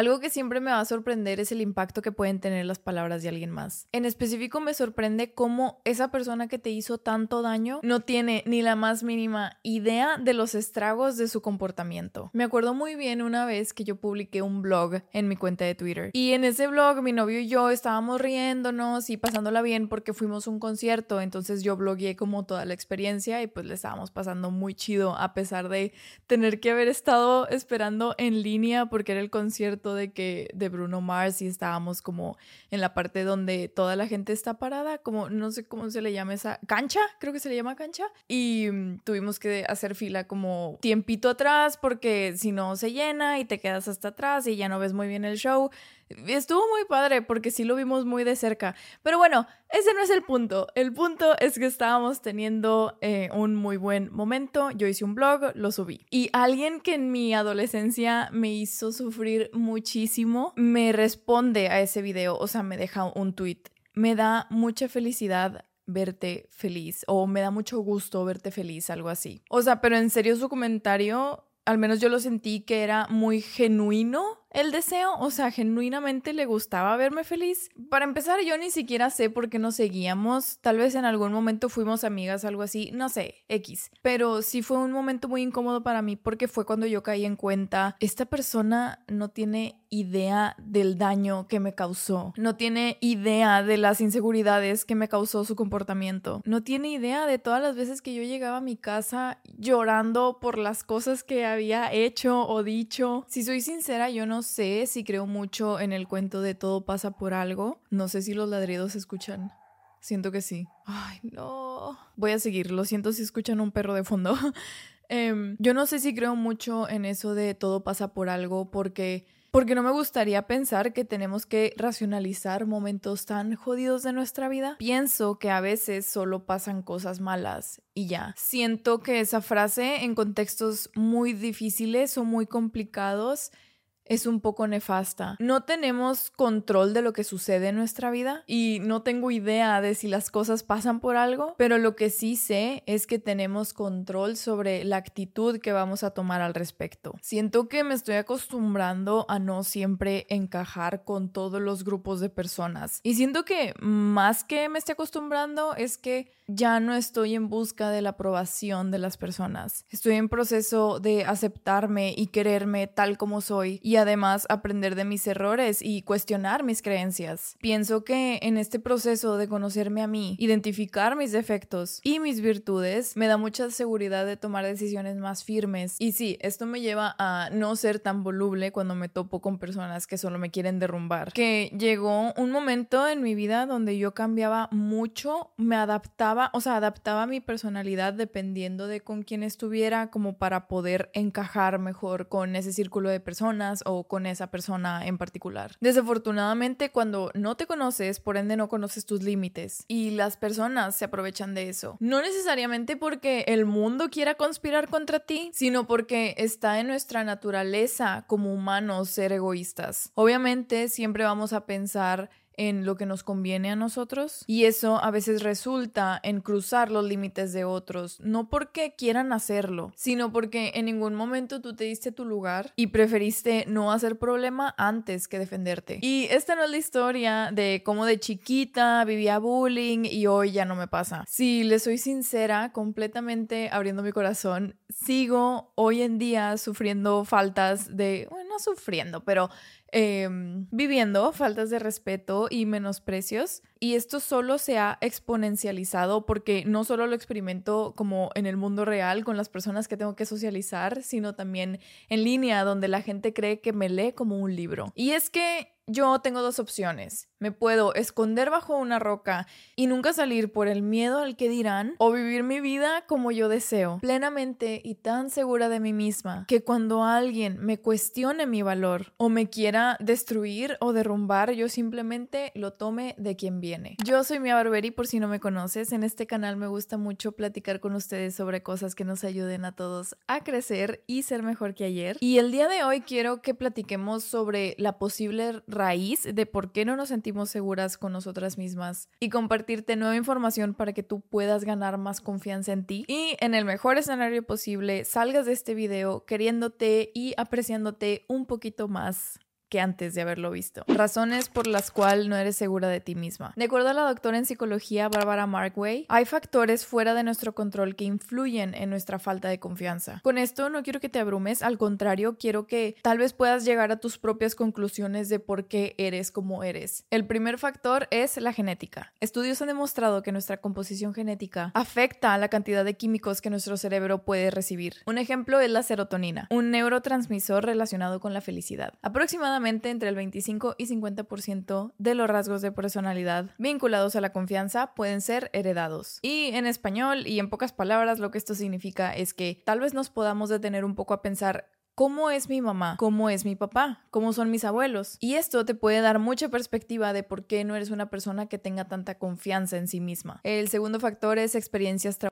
Algo que siempre me va a sorprender es el impacto que pueden tener las palabras de alguien más. En específico me sorprende cómo esa persona que te hizo tanto daño no tiene ni la más mínima idea de los estragos de su comportamiento. Me acuerdo muy bien una vez que yo publiqué un blog en mi cuenta de Twitter y en ese blog mi novio y yo estábamos riéndonos y pasándola bien porque fuimos a un concierto, entonces yo blogueé como toda la experiencia y pues le estábamos pasando muy chido a pesar de tener que haber estado esperando en línea porque era el concierto de que de Bruno Mars y estábamos como en la parte donde toda la gente está parada, como no sé cómo se le llama esa cancha, creo que se le llama cancha y mm, tuvimos que hacer fila como tiempito atrás porque si no se llena y te quedas hasta atrás y ya no ves muy bien el show. Estuvo muy padre porque sí lo vimos muy de cerca. Pero bueno, ese no es el punto. El punto es que estábamos teniendo eh, un muy buen momento. Yo hice un blog, lo subí. Y alguien que en mi adolescencia me hizo sufrir muchísimo me responde a ese video. O sea, me deja un tweet. Me da mucha felicidad verte feliz o me da mucho gusto verte feliz, algo así. O sea, pero en serio su comentario, al menos yo lo sentí que era muy genuino el deseo, o sea, genuinamente le gustaba verme feliz. Para empezar, yo ni siquiera sé por qué nos seguíamos. Tal vez en algún momento fuimos amigas, algo así, no sé, X. Pero sí fue un momento muy incómodo para mí porque fue cuando yo caí en cuenta, esta persona no tiene idea del daño que me causó. No tiene idea de las inseguridades que me causó su comportamiento. No tiene idea de todas las veces que yo llegaba a mi casa llorando por las cosas que había hecho o dicho. Si soy sincera, yo no sé si creo mucho en el cuento de todo pasa por algo. No sé si los ladridos se escuchan. Siento que sí. Ay, no. Voy a seguir. Lo siento si escuchan un perro de fondo. Em, yo no sé si creo mucho en eso de todo pasa por algo porque porque no me gustaría pensar que tenemos que racionalizar momentos tan jodidos de nuestra vida. Pienso que a veces solo pasan cosas malas y ya. Siento que esa frase en contextos muy difíciles o muy complicados es un poco nefasta. No tenemos control de lo que sucede en nuestra vida y no tengo idea de si las cosas pasan por algo, pero lo que sí sé es que tenemos control sobre la actitud que vamos a tomar al respecto. Siento que me estoy acostumbrando a no siempre encajar con todos los grupos de personas y siento que más que me esté acostumbrando es que ya no estoy en busca de la aprobación de las personas. Estoy en proceso de aceptarme y quererme tal como soy y además aprender de mis errores y cuestionar mis creencias. Pienso que en este proceso de conocerme a mí, identificar mis defectos y mis virtudes, me da mucha seguridad de tomar decisiones más firmes. Y sí, esto me lleva a no ser tan voluble cuando me topo con personas que solo me quieren derrumbar. Que llegó un momento en mi vida donde yo cambiaba mucho, me adaptaba, o sea, adaptaba mi personalidad dependiendo de con quién estuviera como para poder encajar mejor con ese círculo de personas o con esa persona en particular. Desafortunadamente, cuando no te conoces, por ende no conoces tus límites y las personas se aprovechan de eso. No necesariamente porque el mundo quiera conspirar contra ti, sino porque está en nuestra naturaleza como humanos ser egoístas. Obviamente siempre vamos a pensar en lo que nos conviene a nosotros y eso a veces resulta en cruzar los límites de otros, no porque quieran hacerlo, sino porque en ningún momento tú te diste tu lugar y preferiste no hacer problema antes que defenderte. Y esta no es la historia de cómo de chiquita vivía bullying y hoy ya no me pasa. Si le soy sincera, completamente abriendo mi corazón, sigo hoy en día sufriendo faltas de, bueno, no sufriendo, pero Em, viviendo faltas de respeto y menosprecios. Y esto solo se ha exponencializado porque no solo lo experimento como en el mundo real con las personas que tengo que socializar, sino también en línea donde la gente cree que me lee como un libro. Y es que yo tengo dos opciones. Me puedo esconder bajo una roca y nunca salir por el miedo al que dirán o vivir mi vida como yo deseo, plenamente y tan segura de mí misma que cuando alguien me cuestione mi valor o me quiera destruir o derrumbar, yo simplemente lo tome de quien viene. Yo soy Mia Barberi por si no me conoces. En este canal me gusta mucho platicar con ustedes sobre cosas que nos ayuden a todos a crecer y ser mejor que ayer. Y el día de hoy quiero que platiquemos sobre la posible raíz de por qué no nos sentimos seguras con nosotras mismas y compartirte nueva información para que tú puedas ganar más confianza en ti y en el mejor escenario posible salgas de este video queriéndote y apreciándote un poquito más que antes de haberlo visto. Razones por las cuales no eres segura de ti misma. De acuerdo a la doctora en psicología Barbara Markway, hay factores fuera de nuestro control que influyen en nuestra falta de confianza. Con esto no quiero que te abrumes, al contrario, quiero que tal vez puedas llegar a tus propias conclusiones de por qué eres como eres. El primer factor es la genética. Estudios han demostrado que nuestra composición genética afecta a la cantidad de químicos que nuestro cerebro puede recibir. Un ejemplo es la serotonina, un neurotransmisor relacionado con la felicidad. Aproximadamente entre el 25 y 50% de los rasgos de personalidad vinculados a la confianza pueden ser heredados. Y en español y en pocas palabras lo que esto significa es que tal vez nos podamos detener un poco a pensar ¿Cómo es mi mamá? ¿Cómo es mi papá? ¿Cómo son mis abuelos? Y esto te puede dar mucha perspectiva de por qué no eres una persona que tenga tanta confianza en sí misma. El segundo factor es experiencias traumáticas,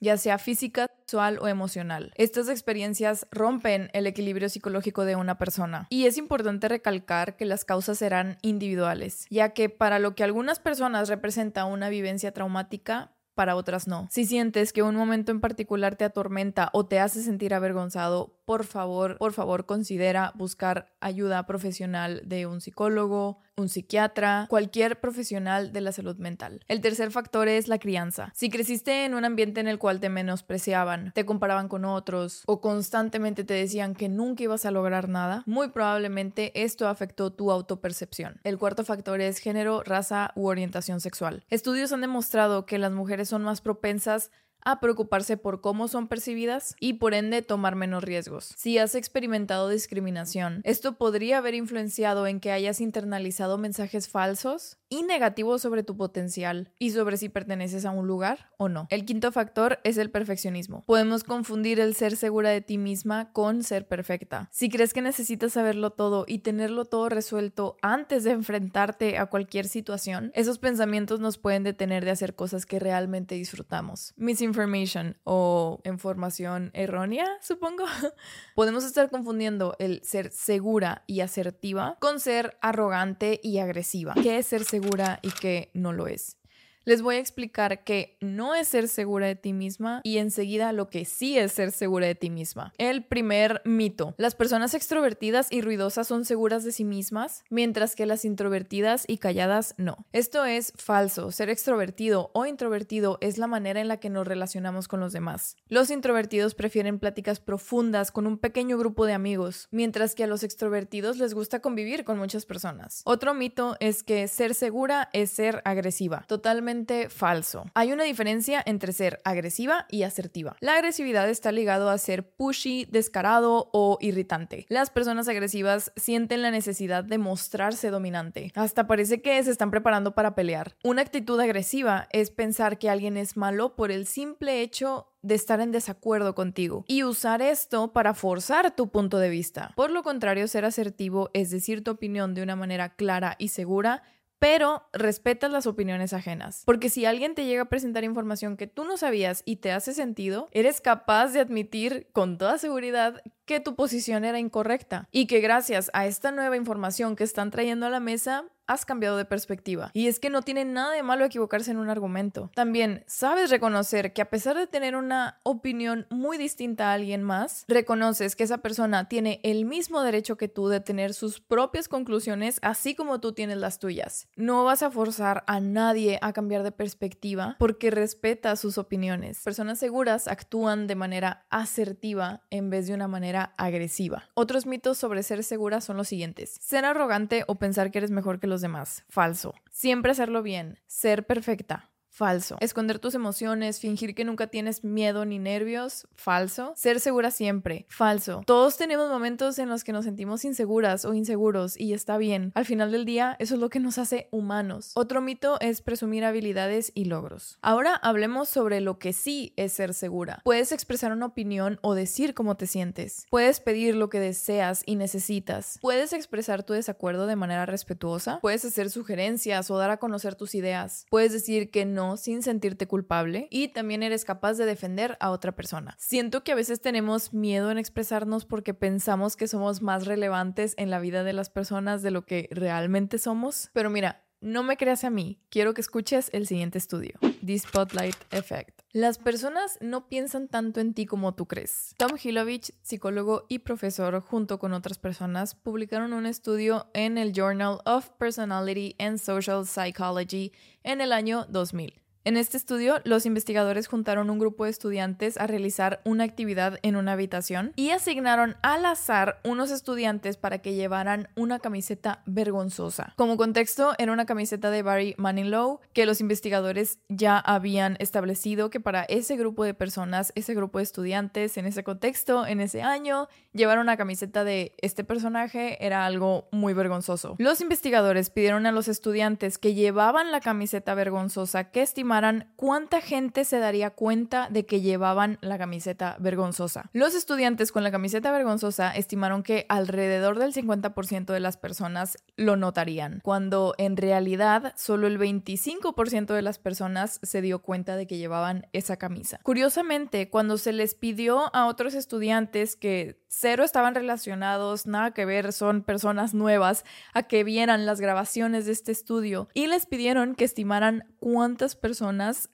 ya sea física, sexual o emocional. Estas experiencias rompen el equilibrio psicológico de una persona. Y es importante recalcar que las causas serán individuales, ya que para lo que algunas personas representa una vivencia traumática, para otras no. Si sientes que un momento en particular te atormenta o te hace sentir avergonzado, por favor, por favor considera buscar ayuda profesional de un psicólogo, un psiquiatra, cualquier profesional de la salud mental. El tercer factor es la crianza. Si creciste en un ambiente en el cual te menospreciaban, te comparaban con otros o constantemente te decían que nunca ibas a lograr nada, muy probablemente esto afectó tu autopercepción. El cuarto factor es género, raza u orientación sexual. Estudios han demostrado que las mujeres son más propensas a preocuparse por cómo son percibidas y por ende tomar menos riesgos. Si has experimentado discriminación, esto podría haber influenciado en que hayas internalizado mensajes falsos y negativos sobre tu potencial y sobre si perteneces a un lugar o no. El quinto factor es el perfeccionismo. Podemos confundir el ser segura de ti misma con ser perfecta. Si crees que necesitas saberlo todo y tenerlo todo resuelto antes de enfrentarte a cualquier situación, esos pensamientos nos pueden detener de hacer cosas que realmente disfrutamos information o información errónea, supongo. Podemos estar confundiendo el ser segura y asertiva con ser arrogante y agresiva. ¿Qué es ser segura y qué no lo es? Les voy a explicar que no es ser segura de ti misma y enseguida lo que sí es ser segura de ti misma. El primer mito. Las personas extrovertidas y ruidosas son seguras de sí mismas, mientras que las introvertidas y calladas no. Esto es falso. Ser extrovertido o introvertido es la manera en la que nos relacionamos con los demás. Los introvertidos prefieren pláticas profundas con un pequeño grupo de amigos, mientras que a los extrovertidos les gusta convivir con muchas personas. Otro mito es que ser segura es ser agresiva. Totalmente falso. Hay una diferencia entre ser agresiva y asertiva. La agresividad está ligado a ser pushy, descarado o irritante. Las personas agresivas sienten la necesidad de mostrarse dominante. Hasta parece que se están preparando para pelear. Una actitud agresiva es pensar que alguien es malo por el simple hecho de estar en desacuerdo contigo y usar esto para forzar tu punto de vista. Por lo contrario, ser asertivo es decir tu opinión de una manera clara y segura pero respetas las opiniones ajenas. Porque si alguien te llega a presentar información que tú no sabías y te hace sentido, eres capaz de admitir con toda seguridad que tu posición era incorrecta y que gracias a esta nueva información que están trayendo a la mesa, has cambiado de perspectiva. Y es que no tiene nada de malo equivocarse en un argumento. También sabes reconocer que a pesar de tener una opinión muy distinta a alguien más, reconoces que esa persona tiene el mismo derecho que tú de tener sus propias conclusiones, así como tú tienes las tuyas. No vas a forzar a nadie a cambiar de perspectiva porque respeta sus opiniones. Personas seguras actúan de manera asertiva en vez de una manera agresiva. Otros mitos sobre ser segura son los siguientes. Ser arrogante o pensar que eres mejor que los demás. Falso. Siempre hacerlo bien. Ser perfecta. Falso. Esconder tus emociones, fingir que nunca tienes miedo ni nervios. Falso. Ser segura siempre. Falso. Todos tenemos momentos en los que nos sentimos inseguras o inseguros y está bien. Al final del día, eso es lo que nos hace humanos. Otro mito es presumir habilidades y logros. Ahora hablemos sobre lo que sí es ser segura. Puedes expresar una opinión o decir cómo te sientes. Puedes pedir lo que deseas y necesitas. Puedes expresar tu desacuerdo de manera respetuosa. Puedes hacer sugerencias o dar a conocer tus ideas. Puedes decir que no sin sentirte culpable y también eres capaz de defender a otra persona. Siento que a veces tenemos miedo en expresarnos porque pensamos que somos más relevantes en la vida de las personas de lo que realmente somos, pero mira, no me creas a mí, quiero que escuches el siguiente estudio, The Spotlight Effect. Las personas no piensan tanto en ti como tú crees. Tom Hilovich, psicólogo y profesor, junto con otras personas, publicaron un estudio en el Journal of Personality and Social Psychology en el año 2000. En este estudio, los investigadores juntaron un grupo de estudiantes a realizar una actividad en una habitación y asignaron al azar unos estudiantes para que llevaran una camiseta vergonzosa. Como contexto, era una camiseta de Barry Manilow que los investigadores ya habían establecido que para ese grupo de personas, ese grupo de estudiantes, en ese contexto, en ese año, llevar una camiseta de este personaje era algo muy vergonzoso. Los investigadores pidieron a los estudiantes que llevaban la camiseta vergonzosa que estimaban cuánta gente se daría cuenta de que llevaban la camiseta vergonzosa. Los estudiantes con la camiseta vergonzosa estimaron que alrededor del 50% de las personas lo notarían, cuando en realidad solo el 25% de las personas se dio cuenta de que llevaban esa camisa. Curiosamente, cuando se les pidió a otros estudiantes que cero estaban relacionados, nada que ver, son personas nuevas, a que vieran las grabaciones de este estudio y les pidieron que estimaran cuántas personas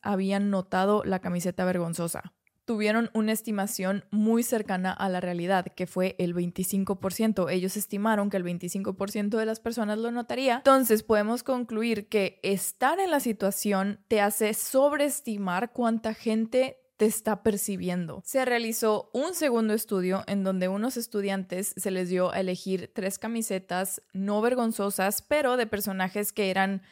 habían notado la camiseta vergonzosa. Tuvieron una estimación muy cercana a la realidad, que fue el 25%. Ellos estimaron que el 25% de las personas lo notaría. Entonces podemos concluir que estar en la situación te hace sobreestimar cuánta gente te está percibiendo. Se realizó un segundo estudio en donde unos estudiantes se les dio a elegir tres camisetas no vergonzosas, pero de personajes que eran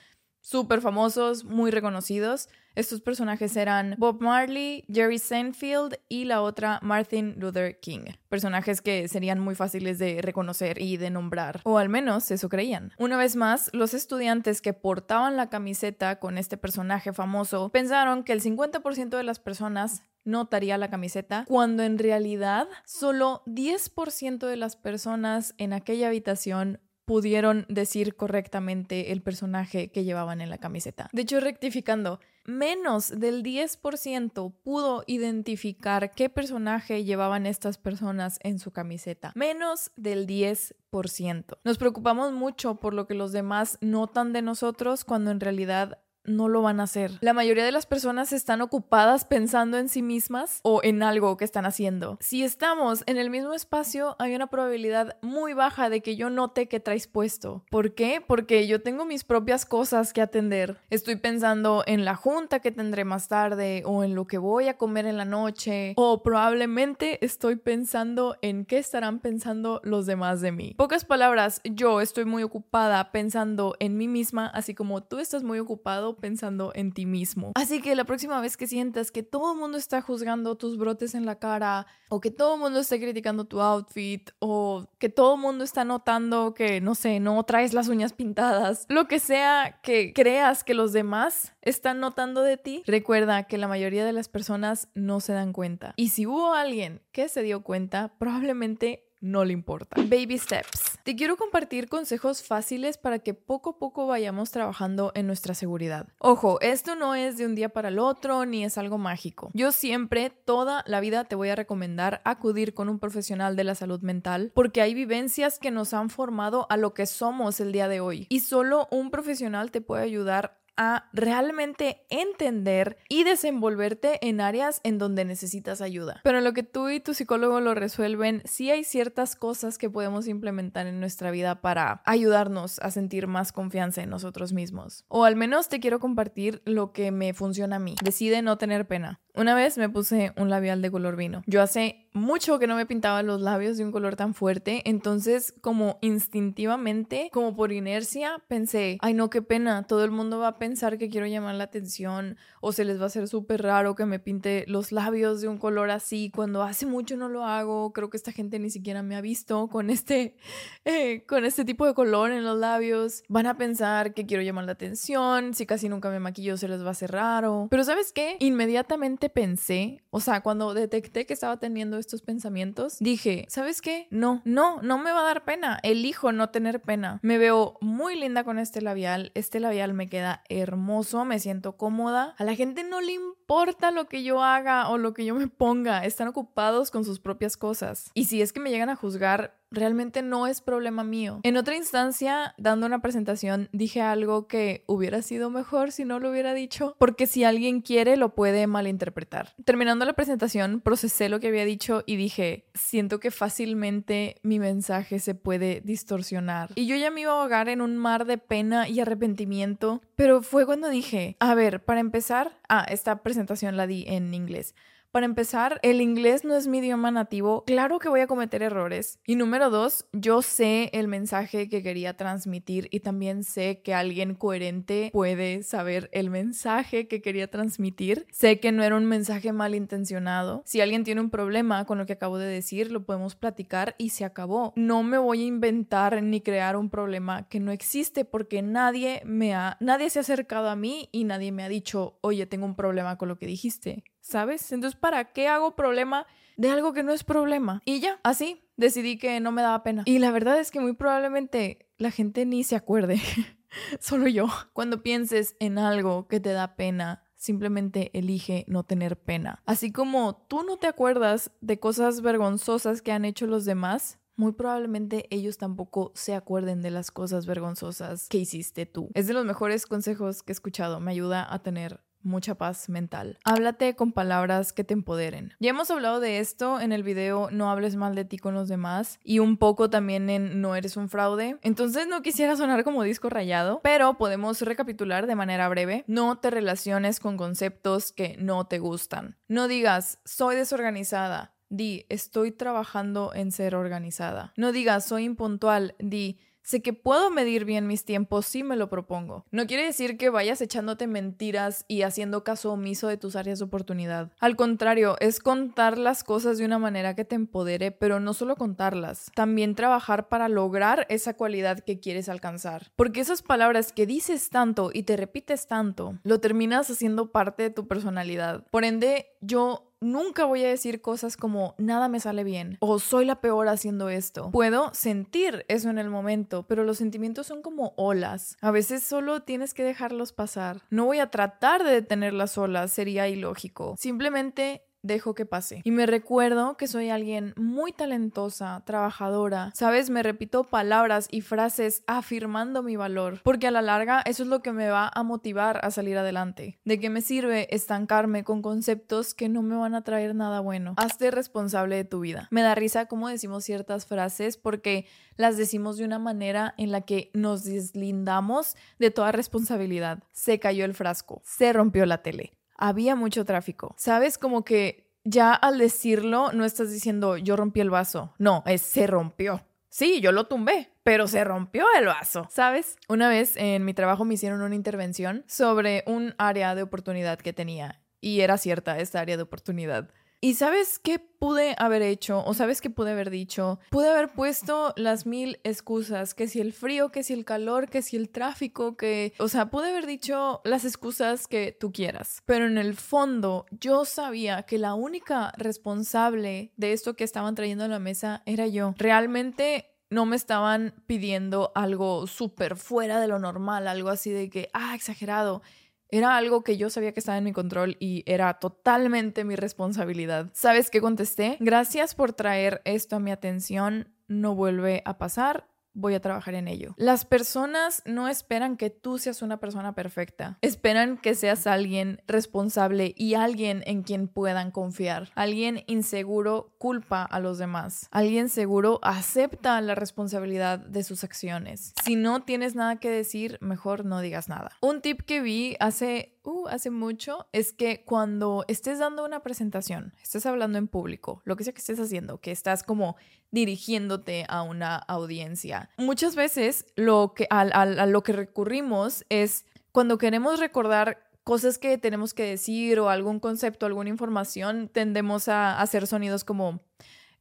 súper famosos, muy reconocidos. Estos personajes eran Bob Marley, Jerry Seinfeld y la otra Martin Luther King. Personajes que serían muy fáciles de reconocer y de nombrar, o al menos eso creían. Una vez más, los estudiantes que portaban la camiseta con este personaje famoso pensaron que el 50% de las personas notaría la camiseta, cuando en realidad solo 10% de las personas en aquella habitación pudieron decir correctamente el personaje que llevaban en la camiseta. De hecho, rectificando, menos del 10% pudo identificar qué personaje llevaban estas personas en su camiseta. Menos del 10%. Nos preocupamos mucho por lo que los demás notan de nosotros cuando en realidad no lo van a hacer. La mayoría de las personas están ocupadas pensando en sí mismas o en algo que están haciendo. Si estamos en el mismo espacio, hay una probabilidad muy baja de que yo note que traes puesto. ¿Por qué? Porque yo tengo mis propias cosas que atender. Estoy pensando en la junta que tendré más tarde o en lo que voy a comer en la noche o probablemente estoy pensando en qué estarán pensando los demás de mí. Pocas palabras, yo estoy muy ocupada pensando en mí misma, así como tú estás muy ocupado pensando en ti mismo. Así que la próxima vez que sientas que todo el mundo está juzgando tus brotes en la cara o que todo el mundo está criticando tu outfit o que todo el mundo está notando que, no sé, no traes las uñas pintadas, lo que sea que creas que los demás están notando de ti, recuerda que la mayoría de las personas no se dan cuenta. Y si hubo alguien que se dio cuenta, probablemente no le importa. Baby steps. Te quiero compartir consejos fáciles para que poco a poco vayamos trabajando en nuestra seguridad. Ojo, esto no es de un día para el otro ni es algo mágico. Yo siempre, toda la vida te voy a recomendar acudir con un profesional de la salud mental porque hay vivencias que nos han formado a lo que somos el día de hoy y solo un profesional te puede ayudar a realmente entender y desenvolverte en áreas en donde necesitas ayuda. Pero lo que tú y tu psicólogo lo resuelven, sí hay ciertas cosas que podemos implementar en nuestra vida para ayudarnos a sentir más confianza en nosotros mismos. O al menos te quiero compartir lo que me funciona a mí. Decide no tener pena. Una vez me puse un labial de color vino. Yo hace mucho que no me pintaba los labios de un color tan fuerte, entonces como instintivamente, como por inercia, pensé, ay no, qué pena, todo el mundo va a pensar que quiero llamar la atención o se les va a hacer súper raro que me pinte los labios de un color así cuando hace mucho no lo hago, creo que esta gente ni siquiera me ha visto con este, eh, con este tipo de color en los labios, van a pensar que quiero llamar la atención, si casi nunca me maquillo se les va a hacer raro, pero ¿sabes qué? Inmediatamente pensé, o sea, cuando detecté que estaba teniendo estos pensamientos, dije, ¿sabes qué? No, no, no me va a dar pena. Elijo no tener pena. Me veo muy linda con este labial. Este labial me queda hermoso, me siento cómoda. A la gente no le importa importa lo que yo haga o lo que yo me ponga, están ocupados con sus propias cosas. Y si es que me llegan a juzgar, realmente no es problema mío. En otra instancia, dando una presentación, dije algo que hubiera sido mejor si no lo hubiera dicho, porque si alguien quiere lo puede malinterpretar. Terminando la presentación, procesé lo que había dicho y dije, siento que fácilmente mi mensaje se puede distorsionar. Y yo ya me iba a ahogar en un mar de pena y arrepentimiento, pero fue cuando dije, a ver, para empezar, ah, esta presentación la di en inglés. Para empezar, el inglés no es mi idioma nativo. Claro que voy a cometer errores. Y número dos, yo sé el mensaje que quería transmitir y también sé que alguien coherente puede saber el mensaje que quería transmitir. Sé que no era un mensaje malintencionado. Si alguien tiene un problema con lo que acabo de decir, lo podemos platicar y se acabó. No me voy a inventar ni crear un problema que no existe porque nadie me ha, nadie se ha acercado a mí y nadie me ha dicho, oye, tengo un problema con lo que dijiste. ¿Sabes? Entonces, ¿para qué hago problema de algo que no es problema? Y ya, así, decidí que no me daba pena. Y la verdad es que muy probablemente la gente ni se acuerde, solo yo. Cuando pienses en algo que te da pena, simplemente elige no tener pena. Así como tú no te acuerdas de cosas vergonzosas que han hecho los demás, muy probablemente ellos tampoco se acuerden de las cosas vergonzosas que hiciste tú. Es de los mejores consejos que he escuchado. Me ayuda a tener mucha paz mental. Háblate con palabras que te empoderen. Ya hemos hablado de esto en el video No hables mal de ti con los demás y un poco también en No eres un fraude. Entonces no quisiera sonar como disco rayado, pero podemos recapitular de manera breve. No te relaciones con conceptos que no te gustan. No digas soy desorganizada. Di, estoy trabajando en ser organizada. No digas soy impuntual. Di, Sé que puedo medir bien mis tiempos si me lo propongo. No quiere decir que vayas echándote mentiras y haciendo caso omiso de tus áreas de oportunidad. Al contrario, es contar las cosas de una manera que te empodere, pero no solo contarlas, también trabajar para lograr esa cualidad que quieres alcanzar. Porque esas palabras que dices tanto y te repites tanto, lo terminas haciendo parte de tu personalidad. Por ende, yo nunca voy a decir cosas como nada me sale bien o soy la peor haciendo esto. Puedo sentir eso en el momento, pero los sentimientos son como olas. A veces solo tienes que dejarlos pasar. No voy a tratar de detener las olas, sería ilógico. Simplemente dejo que pase. Y me recuerdo que soy alguien muy talentosa, trabajadora. Sabes, me repito palabras y frases afirmando mi valor, porque a la larga eso es lo que me va a motivar a salir adelante. ¿De qué me sirve estancarme con conceptos que no me van a traer nada bueno? Hazte responsable de tu vida. Me da risa cómo decimos ciertas frases porque las decimos de una manera en la que nos deslindamos de toda responsabilidad. Se cayó el frasco, se rompió la tele había mucho tráfico. ¿Sabes? Como que ya al decirlo no estás diciendo yo rompí el vaso. No, es se rompió. Sí, yo lo tumbé, pero se rompió el vaso, ¿sabes? Una vez en mi trabajo me hicieron una intervención sobre un área de oportunidad que tenía. Y era cierta esta área de oportunidad. ¿Y sabes qué pude haber hecho o sabes qué pude haber dicho? Pude haber puesto las mil excusas, que si el frío, que si el calor, que si el tráfico, que... O sea, pude haber dicho las excusas que tú quieras. Pero en el fondo yo sabía que la única responsable de esto que estaban trayendo a la mesa era yo. Realmente no me estaban pidiendo algo súper fuera de lo normal, algo así de que, ah, exagerado. Era algo que yo sabía que estaba en mi control y era totalmente mi responsabilidad. ¿Sabes qué contesté? Gracias por traer esto a mi atención. No vuelve a pasar voy a trabajar en ello. Las personas no esperan que tú seas una persona perfecta, esperan que seas alguien responsable y alguien en quien puedan confiar. Alguien inseguro culpa a los demás. Alguien seguro acepta la responsabilidad de sus acciones. Si no tienes nada que decir, mejor no digas nada. Un tip que vi hace uh, hace mucho es que cuando estés dando una presentación, estés hablando en público, lo que sea que estés haciendo, que estás como dirigiéndote a una audiencia, muchas veces lo que, a, lo que recurrimos es cuando queremos recordar cosas que tenemos que decir o algún concepto, alguna información, tendemos a hacer sonidos como...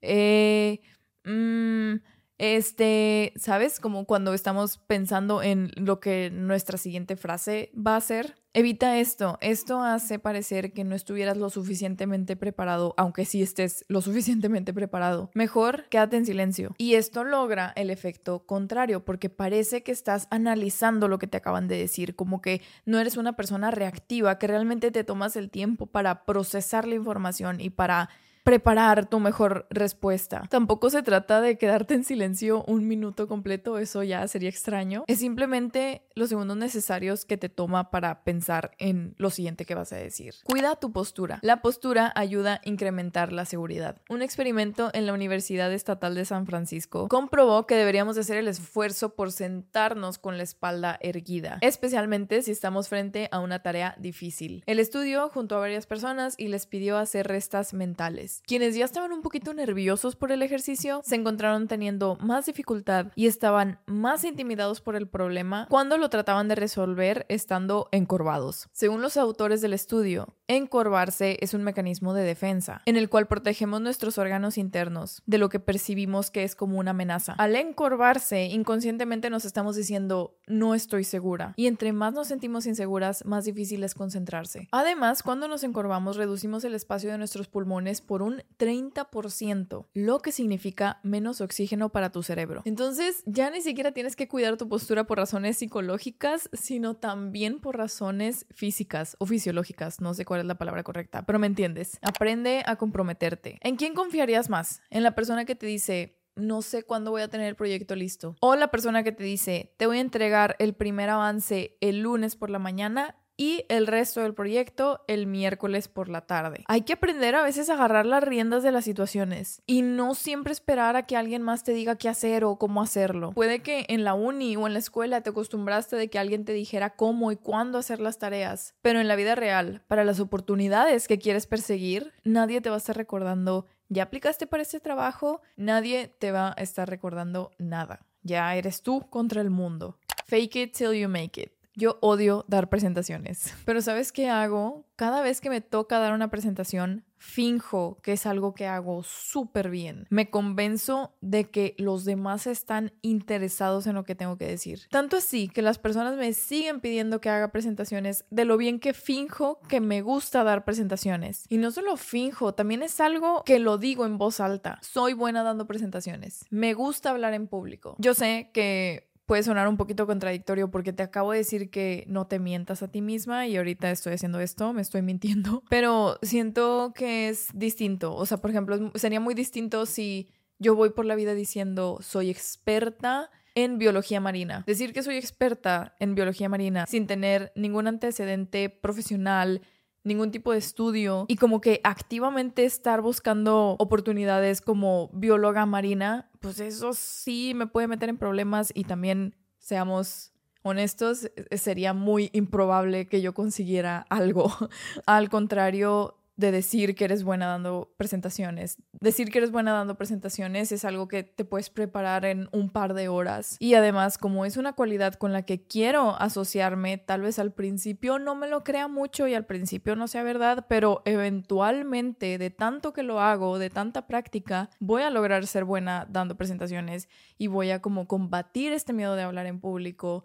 Eh, mm, Este, ¿sabes? Como cuando estamos pensando en lo que nuestra siguiente frase va a ser. Evita esto. Esto hace parecer que no estuvieras lo suficientemente preparado, aunque sí estés lo suficientemente preparado. Mejor quédate en silencio. Y esto logra el efecto contrario, porque parece que estás analizando lo que te acaban de decir, como que no eres una persona reactiva, que realmente te tomas el tiempo para procesar la información y para preparar tu mejor respuesta. Tampoco se trata de quedarte en silencio un minuto completo, eso ya sería extraño. Es simplemente los segundos necesarios que te toma para pensar en lo siguiente que vas a decir. Cuida tu postura. La postura ayuda a incrementar la seguridad. Un experimento en la Universidad Estatal de San Francisco comprobó que deberíamos hacer el esfuerzo por sentarnos con la espalda erguida, especialmente si estamos frente a una tarea difícil. El estudio juntó a varias personas y les pidió hacer restas mentales. Quienes ya estaban un poquito nerviosos por el ejercicio se encontraron teniendo más dificultad y estaban más intimidados por el problema cuando lo trataban de resolver estando encorvados. Según los autores del estudio, encorvarse es un mecanismo de defensa en el cual protegemos nuestros órganos internos de lo que percibimos que es como una amenaza. Al encorvarse, inconscientemente nos estamos diciendo no estoy segura y entre más nos sentimos inseguras, más difícil es concentrarse. Además, cuando nos encorvamos, reducimos el espacio de nuestros pulmones por un un 30%, lo que significa menos oxígeno para tu cerebro. Entonces, ya ni siquiera tienes que cuidar tu postura por razones psicológicas, sino también por razones físicas o fisiológicas. No sé cuál es la palabra correcta, pero me entiendes. Aprende a comprometerte. ¿En quién confiarías más? ¿En la persona que te dice, no sé cuándo voy a tener el proyecto listo. O la persona que te dice, te voy a entregar el primer avance el lunes por la mañana y el resto del proyecto el miércoles por la tarde. Hay que aprender a veces a agarrar las riendas de las situaciones y no siempre esperar a que alguien más te diga qué hacer o cómo hacerlo. Puede que en la uni o en la escuela te acostumbraste de que alguien te dijera cómo y cuándo hacer las tareas, pero en la vida real, para las oportunidades que quieres perseguir, nadie te va a estar recordando ya aplicaste para este trabajo, nadie te va a estar recordando nada. Ya eres tú contra el mundo. Fake it till you make it. Yo odio dar presentaciones, pero ¿sabes qué hago? Cada vez que me toca dar una presentación, finjo que es algo que hago súper bien. Me convenzo de que los demás están interesados en lo que tengo que decir. Tanto así que las personas me siguen pidiendo que haga presentaciones de lo bien que finjo que me gusta dar presentaciones. Y no solo finjo, también es algo que lo digo en voz alta. Soy buena dando presentaciones. Me gusta hablar en público. Yo sé que puede sonar un poquito contradictorio porque te acabo de decir que no te mientas a ti misma y ahorita estoy haciendo esto, me estoy mintiendo, pero siento que es distinto. O sea, por ejemplo, sería muy distinto si yo voy por la vida diciendo soy experta en biología marina. Decir que soy experta en biología marina sin tener ningún antecedente profesional, ningún tipo de estudio y como que activamente estar buscando oportunidades como bióloga marina, pues eso sí me puede meter en problemas y también seamos honestos, sería muy improbable que yo consiguiera algo. Al contrario, de decir que eres buena dando presentaciones. Decir que eres buena dando presentaciones es algo que te puedes preparar en un par de horas. Y además, como es una cualidad con la que quiero asociarme, tal vez al principio no me lo crea mucho y al principio no sea verdad, pero eventualmente, de tanto que lo hago, de tanta práctica, voy a lograr ser buena dando presentaciones y voy a como combatir este miedo de hablar en público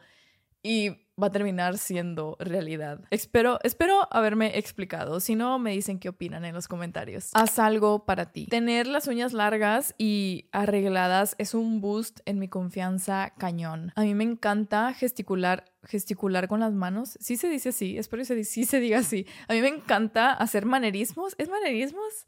y va a terminar siendo realidad. Espero, espero haberme explicado. Si no, me dicen qué opinan en los comentarios. Haz algo para ti. Tener las uñas largas y arregladas es un boost en mi confianza cañón. A mí me encanta gesticular gesticular con las manos. Sí se dice así, espero que sí se diga así. A mí me encanta hacer manerismos. ¿Es manerismos?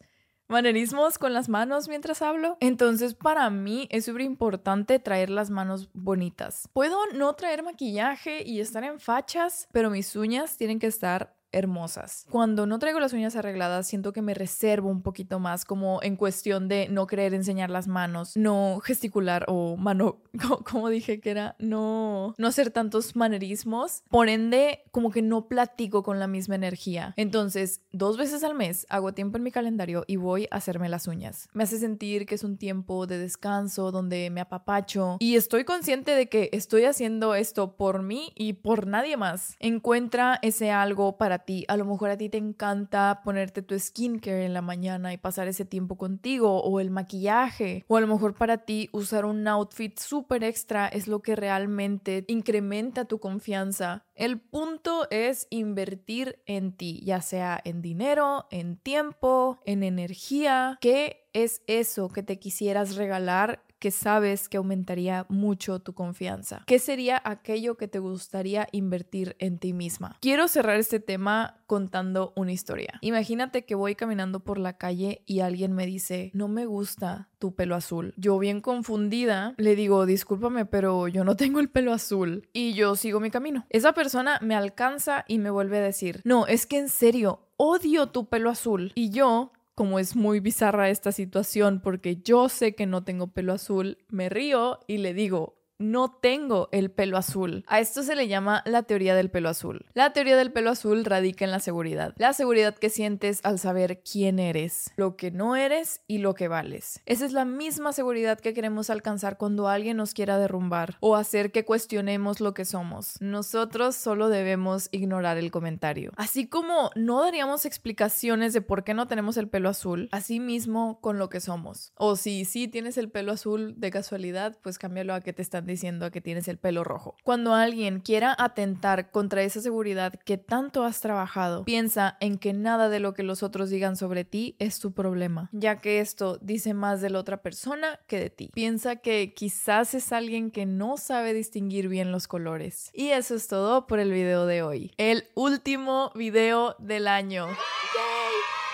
Manerismos con las manos mientras hablo. Entonces, para mí es súper importante traer las manos bonitas. Puedo no traer maquillaje y estar en fachas, pero mis uñas tienen que estar hermosas. Cuando no traigo las uñas arregladas, siento que me reservo un poquito más, como en cuestión de no querer enseñar las manos, no gesticular o mano, como dije que era, no, no hacer tantos manerismos. Por ende, como que no platico con la misma energía. Entonces, dos veces al mes hago tiempo en mi calendario y voy a hacerme las uñas. Me hace sentir que es un tiempo de descanso donde me apapacho y estoy consciente de que estoy haciendo esto por mí y por nadie más. Encuentra ese algo para A lo mejor a ti te encanta ponerte tu skincare en la mañana y pasar ese tiempo contigo o el maquillaje. O a lo mejor para ti usar un outfit súper extra es lo que realmente incrementa tu confianza. El punto es invertir en ti, ya sea en dinero, en tiempo, en energía. ¿Qué es eso que te quisieras regalar que sabes que aumentaría mucho tu confianza? ¿Qué sería aquello que te gustaría invertir en ti misma? Quiero cerrar este tema contando una historia. Imagínate que voy caminando por la calle y alguien me dice, no me gusta tu pelo azul. Yo bien confundida le digo, discúlpame, pero yo no tengo el pelo azul. Y yo sigo mi camino. Esa persona me alcanza y me vuelve a decir, no, es que en serio, odio tu pelo azul. Y yo como es muy bizarra esta situación porque yo sé que no tengo pelo azul, me río y le digo, no tengo el pelo azul. A esto se le llama la teoría del pelo azul. La teoría del pelo azul radica en la seguridad. La seguridad que sientes al saber quién eres, lo que no eres y lo que vales. Esa es la misma seguridad que queremos alcanzar cuando alguien nos quiera derrumbar o hacer que cuestionemos lo que somos. Nosotros solo debemos ignorar el comentario. Así como no daríamos explicaciones de por qué no tenemos el pelo azul, así mismo con lo que somos. O si sí tienes el pelo azul de casualidad, pues cámbialo a que te están diciendo que tienes el pelo rojo. Cuando alguien quiera atentar contra esa seguridad que tanto has trabajado, piensa en que nada de lo que los otros digan sobre ti es tu problema, ya que esto dice más de la otra persona que de ti. Piensa que quizás es alguien que no sabe distinguir bien los colores. Y eso es todo por el video de hoy. El último video del año.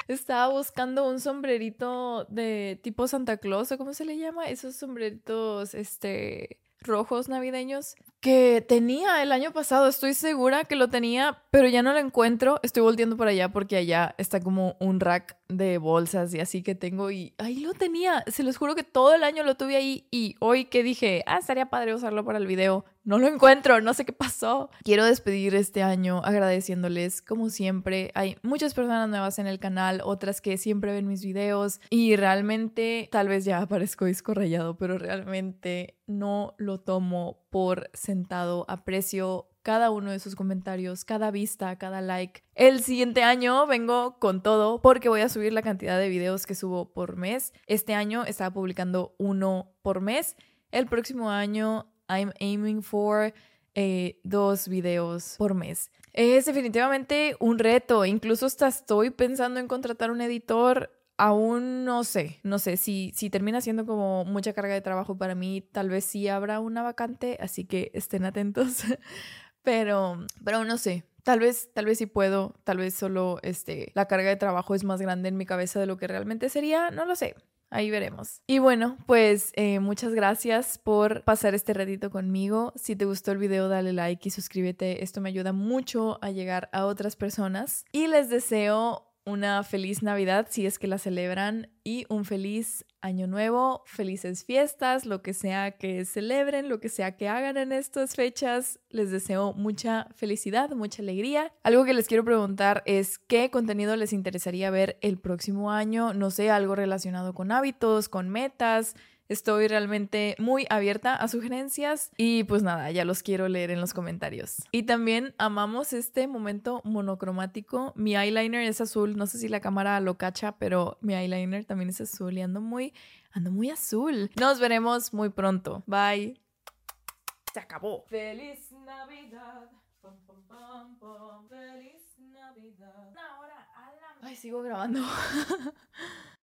Estaba buscando un sombrerito de tipo Santa Claus, o cómo se le llama, esos sombreritos, este, rojos navideños que tenía el año pasado. Estoy segura que lo tenía, pero ya no lo encuentro. Estoy volteando por allá porque allá está como un rack de bolsas y así que tengo y ahí lo tenía. Se los juro que todo el año lo tuve ahí y hoy que dije, ah, estaría padre usarlo para el video. No lo encuentro, no sé qué pasó. Quiero despedir este año agradeciéndoles, como siempre. Hay muchas personas nuevas en el canal, otras que siempre ven mis videos y realmente, tal vez ya aparezco disco rayado, pero realmente no lo tomo por sentado. Aprecio cada uno de sus comentarios, cada vista, cada like. El siguiente año vengo con todo porque voy a subir la cantidad de videos que subo por mes. Este año estaba publicando uno por mes. El próximo año I'm aiming for eh, dos videos por mes. Es definitivamente un reto. Incluso hasta estoy pensando en contratar un editor aún no sé, no sé, si, si termina siendo como mucha carga de trabajo para mí, tal vez sí habrá una vacante, así que estén atentos, pero, pero no sé. Tal vez, tal vez sí puedo, tal vez solo este, la carga de trabajo es más grande en mi cabeza de lo que realmente sería, no lo sé. Ahí veremos. Y bueno, pues eh, muchas gracias por pasar este ratito conmigo. Si te gustó el video, dale like y suscríbete. Esto me ayuda mucho a llegar a otras personas. Y les deseo una feliz Navidad si es que la celebran y un feliz año nuevo, felices fiestas, lo que sea que celebren, lo que sea que hagan en estas fechas. Les deseo mucha felicidad, mucha alegría. Algo que les quiero preguntar es qué contenido les interesaría ver el próximo año, no sé, algo relacionado con hábitos, con metas, Estoy realmente muy abierta a sugerencias y pues nada, ya los quiero leer en los comentarios. Y también amamos este momento monocromático. Mi eyeliner es azul, no sé si la cámara lo cacha, pero mi eyeliner también es azul y ando muy, ando muy azul. Nos veremos muy pronto. Bye. Se acabó. Feliz Navidad. Feliz Navidad. Ahora, Ay, sigo grabando.